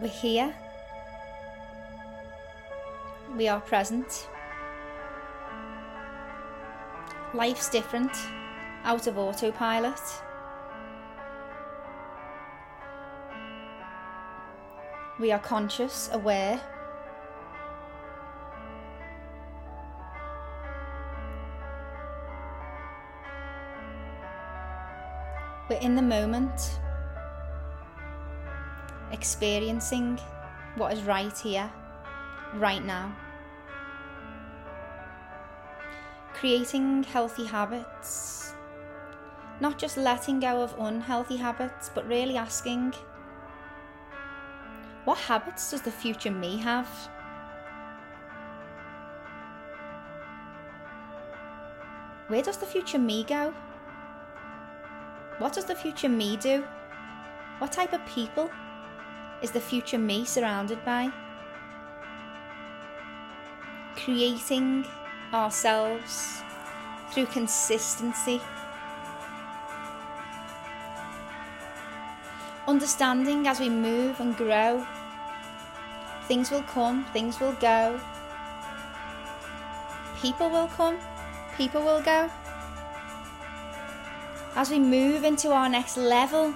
We're here. We are present. Life's different, out of autopilot. We are conscious, aware. We're in the moment, experiencing what is right here, right now. Creating healthy habits, not just letting go of unhealthy habits, but really asking, what habits does the future me have? Where does the future me go? What does the future me do? What type of people is the future me surrounded by? Creating ourselves through consistency. Understanding as we move and grow, things will come, things will go. People will come, people will go as we move into our next level,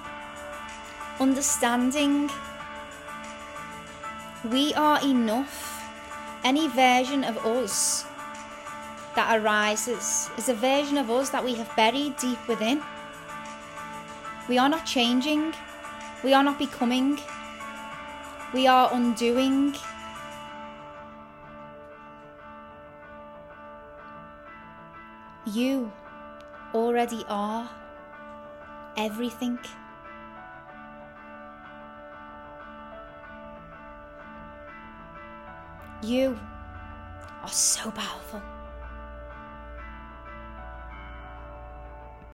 understanding we are enough. Any version of us that arises is a version of us that we have buried deep within. We are not changing, we are not becoming, we are undoing. You already are everything. You are so powerful.